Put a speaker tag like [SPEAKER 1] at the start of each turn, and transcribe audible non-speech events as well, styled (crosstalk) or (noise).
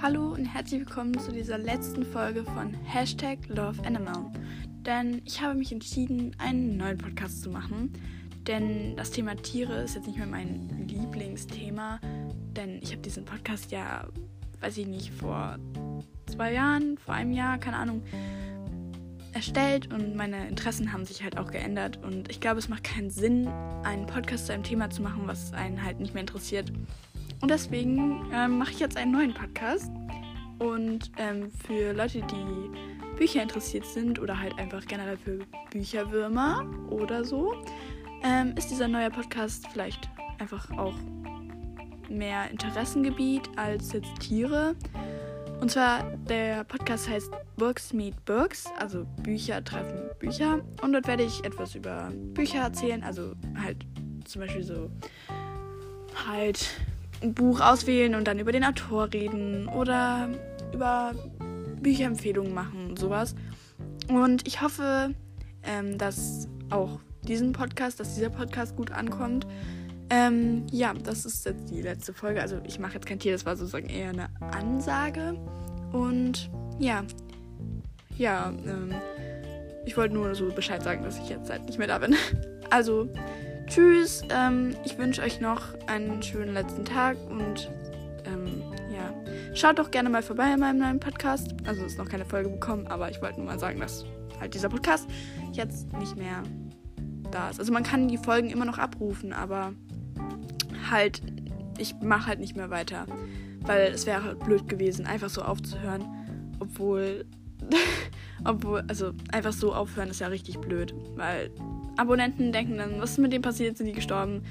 [SPEAKER 1] herzlich willkommen zu dieser letzten Folge von Hashtag Love Animal. Denn ich habe mich entschieden, einen neuen Podcast zu machen. Denn das Thema Tiere ist jetzt nicht mehr mein Lieblingsthema. Denn ich habe diesen Podcast ja, weiß ich nicht, vor zwei Jahren, vor einem Jahr, keine Ahnung, erstellt und meine Interessen haben sich halt auch geändert. Und ich glaube, es macht keinen Sinn, einen Podcast zu einem Thema zu machen, was einen halt nicht mehr interessiert. Und deswegen ähm, mache ich jetzt einen neuen Podcast. Und ähm, für Leute, die Bücher interessiert sind oder halt einfach generell für Bücherwürmer oder so, ähm, ist dieser neue Podcast vielleicht einfach auch mehr Interessengebiet als jetzt Tiere. Und zwar, der Podcast heißt Books Meet Books, also Bücher treffen Bücher. Und dort werde ich etwas über Bücher erzählen, also halt zum Beispiel so halt ein Buch auswählen und dann über den Autor reden oder über Bücherempfehlungen machen und sowas. Und ich hoffe, ähm, dass auch diesen Podcast, dass dieser Podcast gut ankommt. Ähm, ja, das ist jetzt die letzte Folge. Also ich mache jetzt kein Tier, das war sozusagen eher eine Ansage. Und ja, ja, ähm, ich wollte nur so Bescheid sagen, dass ich jetzt halt nicht mehr da bin. (laughs) Also, tschüss. Ähm, ich wünsche euch noch einen schönen letzten Tag und ähm, ja, schaut doch gerne mal vorbei in meinem neuen Podcast. Also ist noch keine Folge bekommen, aber ich wollte nur mal sagen, dass halt dieser Podcast jetzt nicht mehr da ist. Also man kann die Folgen immer noch abrufen, aber halt, ich mache halt nicht mehr weiter. Weil es wäre halt blöd gewesen, einfach so aufzuhören. Obwohl, (laughs) obwohl, also einfach so aufhören ist ja richtig blöd. Weil Abonnenten denken dann, was ist mit dem passiert, sind die gestorben.